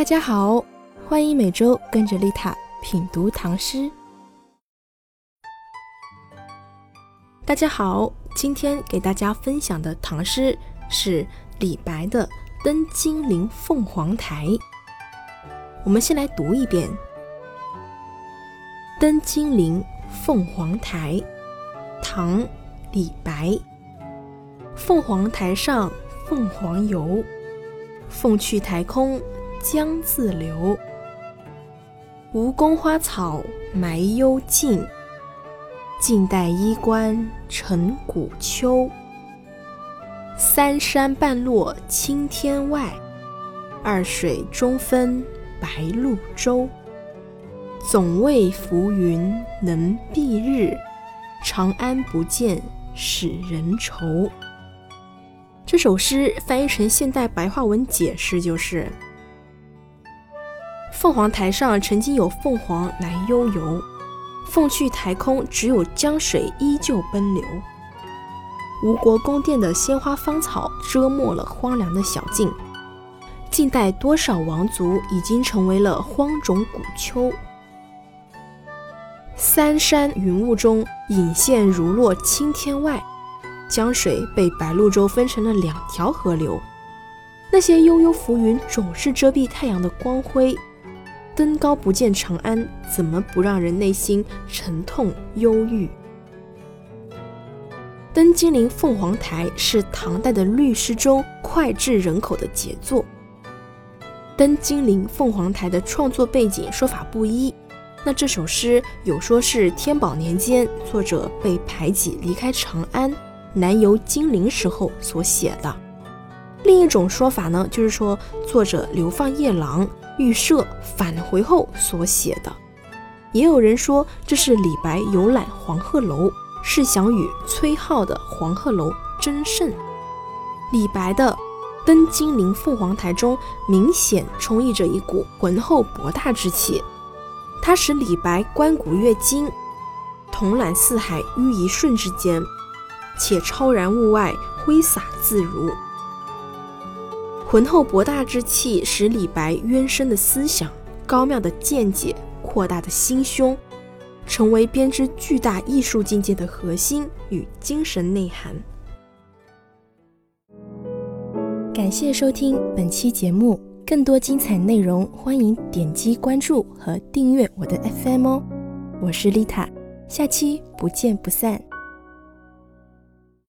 大家好，欢迎每周跟着丽塔品读唐诗。大家好，今天给大家分享的唐诗是李白的《登金陵凤凰台》。我们先来读一遍：《登金陵凤凰台》，唐·李白。凤凰台上凤凰游，凤去台空江自流。吴宫花草埋幽径，晋代衣冠成古丘。三山半落青天外，二水中分白鹭洲。总为浮云能蔽日，长安不见使人愁。这首诗翻译成现代白话文解释就是：凤凰台上曾经有凤凰来悠游，凤去台空，只有江水依旧奔流。吴国宫殿的鲜花芳草遮没了荒凉的小径，近代多少王族已经成为了荒冢古丘。三山云雾中隐现如落青天外。江水被白鹭洲分成了两条河流，那些悠悠浮云总是遮蔽太阳的光辉。登高不见长安，怎么不让人内心沉痛忧郁？登金陵凤凰台是唐代的律诗中脍炙人口的杰作。登金陵凤凰台的创作背景说法不一，那这首诗有说是天宝年间作者被排挤离开长安。南游金陵时候所写的，另一种说法呢，就是说作者流放夜郎预设返回后所写的。也有人说这是李白游览黄鹤楼，是想与崔颢的黄鹤楼争胜。李白的《登金陵凤凰台》中明显充溢着一股浑厚博大之气，它使李白观古阅今，统揽四海于一瞬之间。且超然物外，挥洒自如。浑厚博大之气，使李白渊深的思想、高妙的见解、扩大的心胸，成为编织巨大艺术境界的核心与精神内涵。感谢收听本期节目，更多精彩内容，欢迎点击关注和订阅我的 FM 哦。我是丽塔，下期不见不散。